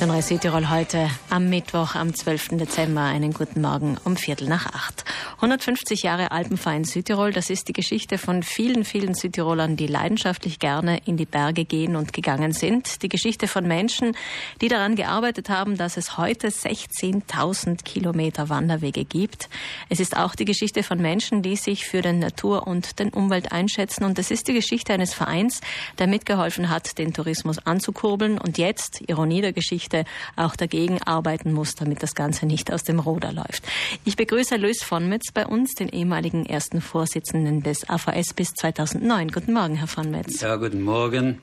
Sonora Südtirol heute am Mittwoch, am 12. Dezember. Einen guten Morgen um Viertel nach acht. 150 Jahre Alpenverein Südtirol, das ist die Geschichte von vielen, vielen Südtirolern, die leidenschaftlich gerne in die Berge gehen und gegangen sind. Die Geschichte von Menschen, die daran gearbeitet haben, dass es heute 16.000 Kilometer Wanderwege gibt. Es ist auch die Geschichte von Menschen, die sich für den Natur- und den Umwelt einschätzen. Und es ist die Geschichte eines Vereins, der mitgeholfen hat, den Tourismus anzukurbeln und jetzt, Ironie der Geschichte, Geschichte auch dagegen arbeiten muss, damit das Ganze nicht aus dem Ruder läuft. Ich begrüße Luis von Metz bei uns, den ehemaligen ersten Vorsitzenden des AVS bis 2009. Guten Morgen, Herr von Metz. Ja, guten Morgen.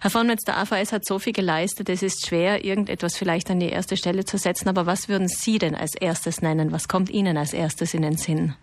Herr von Metz, der AVS hat so viel geleistet, es ist schwer, irgendetwas vielleicht an die erste Stelle zu setzen. Aber was würden Sie denn als erstes nennen? Was kommt Ihnen als erstes in den Sinn?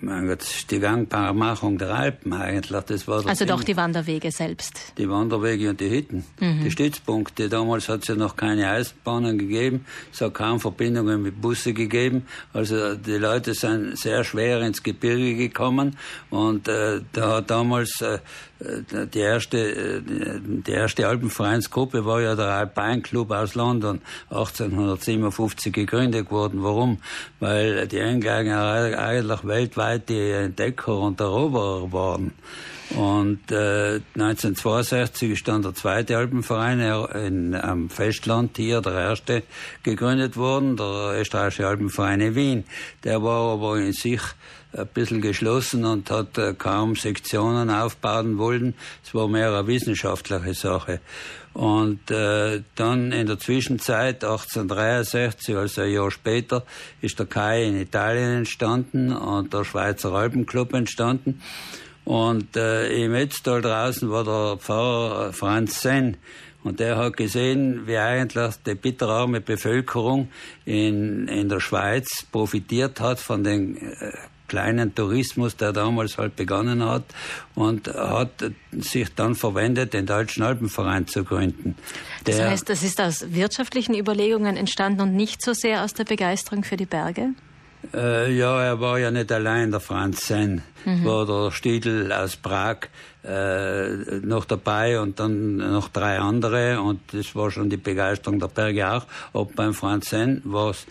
Mein Gott, die Gangbarmachung der Alpen eigentlich. Das war also Sinn. doch die Wanderwege selbst. Die Wanderwege und die Hütten, mhm. die Stützpunkte. Damals hat es ja noch keine Eisenbahnen gegeben, es hat kaum Verbindungen mit Busse gegeben. Also die Leute sind sehr schwer ins Gebirge gekommen und äh, da hat damals äh, die erste, äh, die erste Alpenvereinsgruppe war ja der Alpine Club aus London, 1857 gegründet worden. Warum? Weil die Engländer eigentlich weltweit die Entdecker und Eroberer waren. Und äh, 1962 ist dann der zweite Alpenverein in, am Festland hier, der erste, gegründet worden, der österreichische Alpenverein in Wien. Der war aber in sich ein bisschen geschlossen und hat äh, kaum Sektionen aufbauen wollen. Es war mehr eine wissenschaftliche Sache. Und äh, dann in der Zwischenzeit, 1863, also ein Jahr später, ist der Kai in Italien entstanden und der Schweizer Alpenclub entstanden. Und äh, im Ötztal draußen war der Pfarrer Franz Senn. Und der hat gesehen, wie eigentlich die bitterarme Bevölkerung in, in der Schweiz profitiert hat von den äh, kleinen Tourismus, der damals halt begonnen hat und hat sich dann verwendet, den Deutschen Alpenverein zu gründen. Das heißt, das ist aus wirtschaftlichen Überlegungen entstanden und nicht so sehr aus der Begeisterung für die Berge? Äh, ja, er war ja nicht allein, der Franz Senn. Mhm. War der Stiedel aus Prag äh, noch dabei und dann noch drei andere und das war schon die Begeisterung der Berge auch. Ob beim Franz Senn war es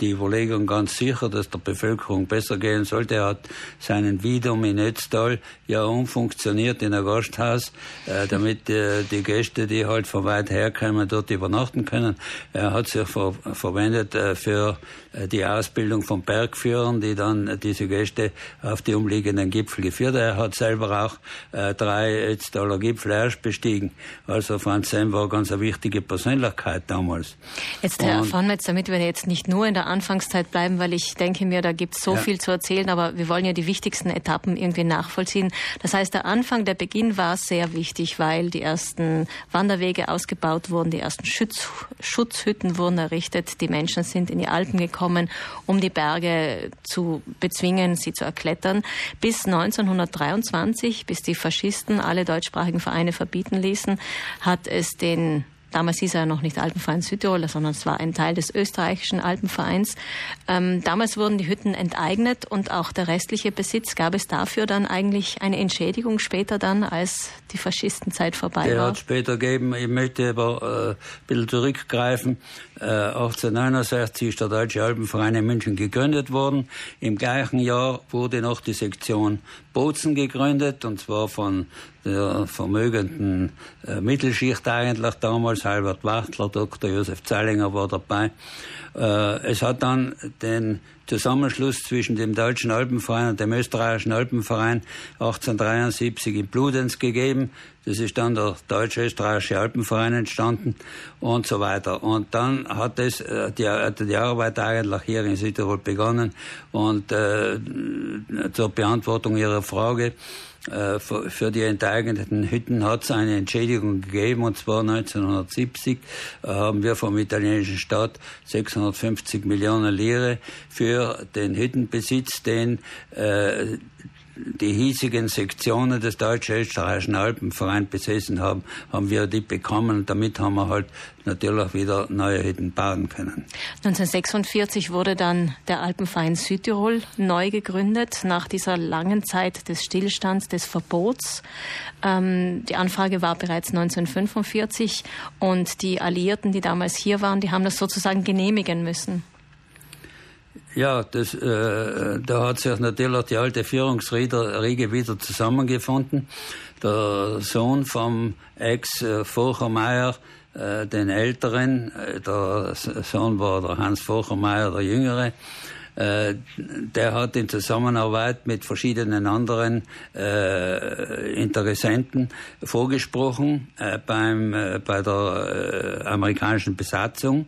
die Überlegung ganz sicher, dass der Bevölkerung besser gehen sollte. Er hat seinen Wiedum in Ötztal ja umfunktioniert in ein Gasthaus, äh, damit äh, die Gäste, die halt von weit her kommen, dort übernachten können. Er hat sich ver verwendet äh, für äh, die Ausbildung von Bergführern, die dann diese Gäste auf die umliegenden Gipfel geführt. Er hat selber auch äh, drei Ötztaler Gipfel erst bestiegen. Also Franz Sem war ganz eine wichtige Persönlichkeit damals. Jetzt, Herr Und, Metz, damit wir jetzt nicht nur in der Anfangszeit bleiben, weil ich denke mir, da gibt es so ja. viel zu erzählen, aber wir wollen ja die wichtigsten Etappen irgendwie nachvollziehen. Das heißt, der Anfang, der Beginn war sehr wichtig, weil die ersten Wanderwege ausgebaut wurden, die ersten Schutz, Schutzhütten wurden errichtet, die Menschen sind in die Alpen gekommen, um die Berge zu bezwingen, sie zu erklettern. Bis 1923, bis die Faschisten alle deutschsprachigen Vereine verbieten ließen, hat es den Damals hieß er noch nicht Alpenverein Südtirol, sondern es war ein Teil des österreichischen Alpenvereins. Ähm, damals wurden die Hütten enteignet und auch der restliche Besitz. Gab es dafür dann eigentlich eine Entschädigung später dann, als die Faschistenzeit vorbei der war? hat später gegeben. Ich möchte aber äh, ein bisschen zurückgreifen. Äh, 1869 ist der Deutsche Alpenverein in München gegründet worden. Im gleichen Jahr wurde noch die Sektion Bozen gegründet, und zwar von der vermögenden äh, Mittelschicht eigentlich damals. Albert Wachtler, Dr. Josef Zallinger war dabei. Äh, es hat dann den Zusammenschluss zwischen dem Deutschen Alpenverein und dem Österreichischen Alpenverein 1873 in Bludenz gegeben. Das ist dann der Deutsch-Österreichische Alpenverein entstanden und so weiter. Und dann hat es äh, die, die Arbeit eigentlich hier in Südtirol begonnen. Und äh, zur Beantwortung Ihrer Frage, äh, für die enteigneten Hütten hat es eine Entschädigung gegeben, und zwar 1970 äh, haben wir vom italienischen Staat 650 Millionen Lire für den Hüttenbesitz, den äh, die hiesigen Sektionen des Deutsch-Österreichischen Alpenvereins besessen haben, haben wir die bekommen und damit haben wir halt natürlich wieder neue Hütten bauen können. 1946 wurde dann der Alpenverein Südtirol neu gegründet, nach dieser langen Zeit des Stillstands, des Verbots. Ähm, die Anfrage war bereits 1945 und die Alliierten, die damals hier waren, die haben das sozusagen genehmigen müssen. Ja, das, äh, da hat sich natürlich die alte Führungsriege wieder zusammengefunden. Der Sohn vom Ex-Fochermeier, äh, den Älteren, äh, der Sohn war der Hans Fochermeier, der Jüngere, äh, der hat in Zusammenarbeit mit verschiedenen anderen äh, Interessenten vorgesprochen äh, beim, äh, bei der äh, amerikanischen Besatzung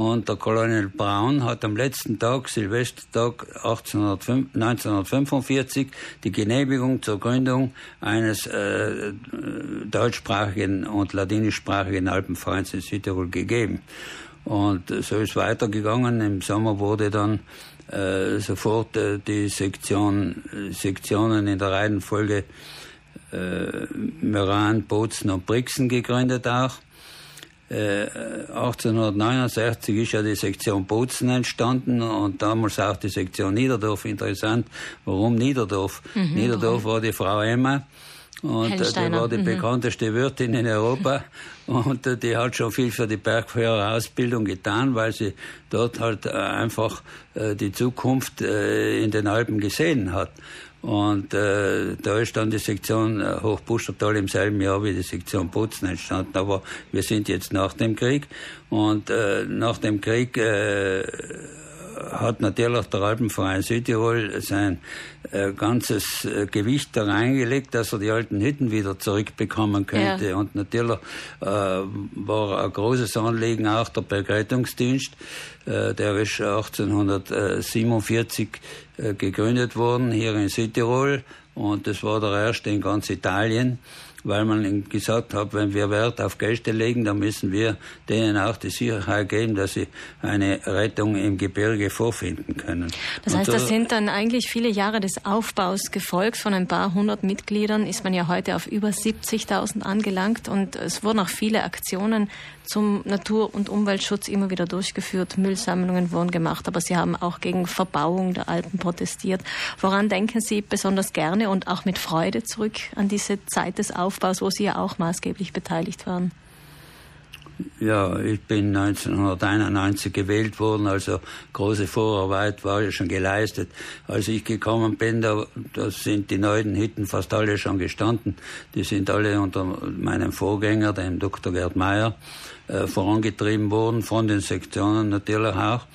und der Colonel Brown hat am letzten Tag, Silvestertag 1945, die Genehmigung zur Gründung eines äh, deutschsprachigen und ladinischsprachigen Alpenvereins in Südtirol gegeben. Und so ist weitergegangen. Im Sommer wurde dann äh, sofort äh, die Sektion, Sektionen in der Reihenfolge äh, Meran, Bozen und Brixen gegründet auch. 1869 äh, ist ja die Sektion Bozen entstanden und damals auch die Sektion Niederdorf. Interessant, warum Niederdorf? Mhm, Niederdorf war die Frau Emma. Und äh, die war die mhm. bekannteste Wirtin in Europa und äh, die hat schon viel für die Bergführerausbildung getan, weil sie dort halt einfach die Zukunft in den Alpen gesehen hat. Und äh, da ist dann die Sektion äh, Hochbustertal im selben Jahr wie die Sektion Putzen entstanden. Aber wir sind jetzt nach dem Krieg. Und äh, nach dem Krieg äh, hat natürlich der Alpenverein Südtirol sein äh, ganzes äh, Gewicht da reingelegt, dass er die alten Hütten wieder zurückbekommen könnte. Ja. Und natürlich äh, war ein großes Anliegen auch der Begleitungsdienst. Äh, der ist 1847 äh, gegründet worden hier in Südtirol und das war der erste in ganz Italien weil man gesagt hat, wenn wir Wert auf Gäste legen, dann müssen wir denen auch die Sicherheit geben, dass sie eine Rettung im Gebirge vorfinden können. Das heißt, das sind dann eigentlich viele Jahre des Aufbaus gefolgt. Von ein paar hundert Mitgliedern ist man ja heute auf über 70.000 angelangt und es wurden auch viele Aktionen zum Natur- und Umweltschutz immer wieder durchgeführt. Müllsammlungen wurden gemacht, aber Sie haben auch gegen Verbauung der Alpen protestiert. Woran denken Sie besonders gerne und auch mit Freude zurück an diese Zeit des Aufbaus, wo Sie ja auch maßgeblich beteiligt waren? Ja, ich bin 1991 gewählt worden, also große Vorarbeit war ja schon geleistet. Als ich gekommen bin, da, da sind die neuen Hütten fast alle schon gestanden. Die sind alle unter meinem Vorgänger, dem Dr. Gerd Meyer. Äh, vorangetrieben worden, von den Sektionen natürlich auch.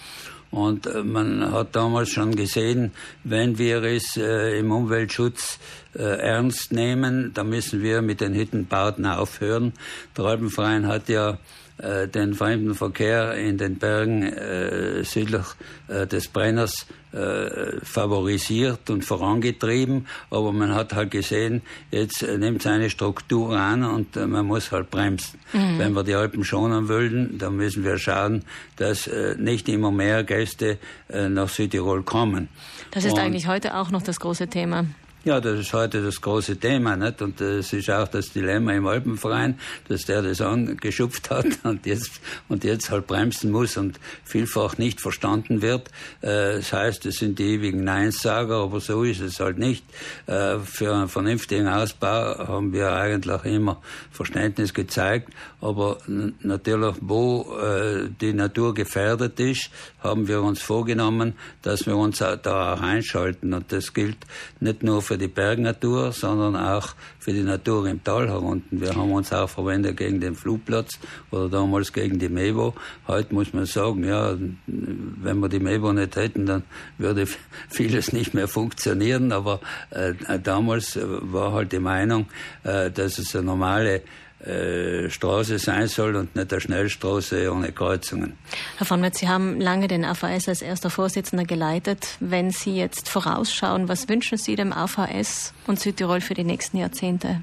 Und äh, man hat damals schon gesehen, wenn wir es äh, im Umweltschutz äh, ernst nehmen, dann müssen wir mit den Hüttenbauten aufhören. Der Alpenverein hat ja äh, den Fremdenverkehr in den Bergen äh, südlich äh, des Brenners äh, favorisiert und vorangetrieben, aber man hat halt gesehen, jetzt äh, nimmt es eine Struktur an und äh, man muss halt bremsen. Mhm. Wenn wir die Alpen schonen wollen, dann müssen wir schauen, dass nicht immer mehr Gäste nach Südtirol kommen. Das ist und eigentlich heute auch noch das große Thema. Ja, das ist heute das große Thema, nicht? Und das ist auch das Dilemma im Alpenverein, dass der das angeschupft hat und jetzt, und jetzt halt bremsen muss und vielfach nicht verstanden wird. Äh, das heißt, es sind die ewigen Neinsager, aber so ist es halt nicht. Äh, für einen vernünftigen Ausbau haben wir eigentlich immer Verständnis gezeigt, aber natürlich, wo äh, die Natur gefährdet ist, haben wir uns vorgenommen, dass wir uns da auch einschalten. Und das gilt nicht nur für die Bergnatur, sondern auch für die Natur im Tal herunten. Wir haben uns auch verwendet gegen den Flugplatz oder damals gegen die Mevo. Heute muss man sagen, ja, wenn wir die Mevo nicht hätten, dann würde vieles nicht mehr funktionieren. Aber äh, damals war halt die Meinung, äh, dass es eine normale Straße sein soll und nicht eine Schnellstraße ohne Kreuzungen. Herr von Metz, Sie haben lange den AVS als erster Vorsitzender geleitet. Wenn Sie jetzt vorausschauen, was wünschen Sie dem AVS und Südtirol für die nächsten Jahrzehnte?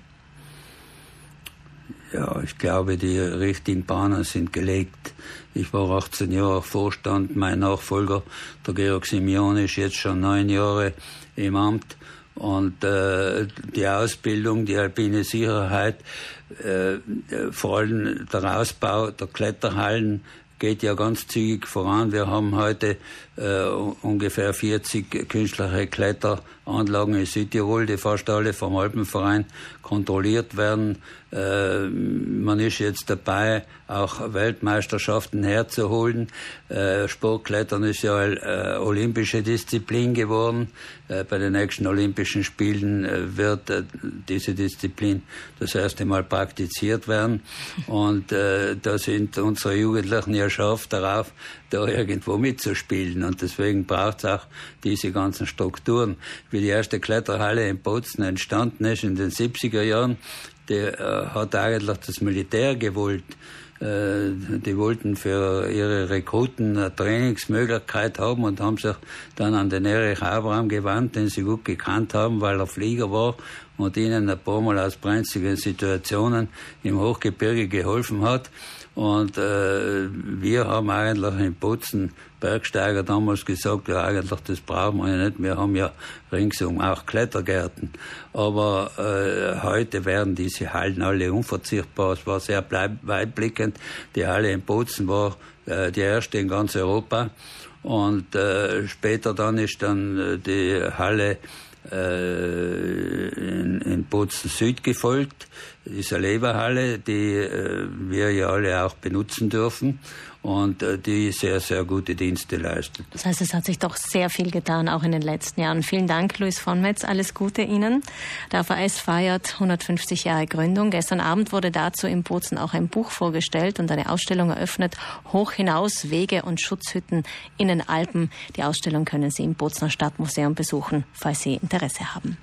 Ja, ich glaube, die richtigen Bahnen sind gelegt. Ich war 18 Jahre Vorstand. Mein Nachfolger, der Georg Simeon, ist jetzt schon neun Jahre im Amt. Und äh, die Ausbildung, die alpine Sicherheit, äh, vor allem der Ausbau der Kletterhallen geht ja ganz zügig voran. Wir haben heute äh, ungefähr 40 künstliche Kletteranlagen in Südtirol, die fast alle vom Alpenverein kontrolliert werden. Äh, man ist jetzt dabei, auch Weltmeisterschaften herzuholen. Äh, Sportklettern ist ja äh, olympische Disziplin geworden. Äh, bei den nächsten Olympischen Spielen äh, wird äh, diese Disziplin das erste Mal praktiziert werden. Und da sind unsere Jugendlichen ja scharf darauf, da irgendwo mitzuspielen. Und deswegen braucht es auch diese ganzen Strukturen. Wie die erste Kletterhalle in Bozen entstanden ist in den 70er Jahren, die äh, hat eigentlich das Militär gewollt. Äh, die wollten für ihre Rekruten eine Trainingsmöglichkeit haben und haben sich dann an den Erich Abraham gewandt, den sie gut gekannt haben, weil er Flieger war und ihnen ein paar Mal aus brenzligen Situationen im Hochgebirge geholfen hat. Und äh, wir haben eigentlich in Putzen Bergsteiger damals gesagt, ja eigentlich das brauchen wir ja nicht. Wir haben ja ringsum auch Klettergärten. Aber äh, heute werden diese Hallen alle unverzichtbar. Es war sehr weitblickend. Die Halle in Putzen war äh, die erste in ganz Europa. Und äh, später dann ist dann äh, die Halle äh, in, in Bozen Süd gefolgt, diese Leberhalle, die äh, wir ja alle auch benutzen dürfen und äh, die sehr, sehr gute Dienste leistet. Das heißt, es hat sich doch sehr viel getan, auch in den letzten Jahren. Vielen Dank, Luis von Metz. Alles Gute Ihnen. Der VS feiert 150 Jahre Gründung. Gestern Abend wurde dazu in Bozen auch ein Buch vorgestellt und eine Ausstellung eröffnet. Hoch hinaus Wege und Schutzhütten in den Alpen. Die Ausstellung können Sie im Bozener Stadtmuseum besuchen, falls Sie Interesse haben.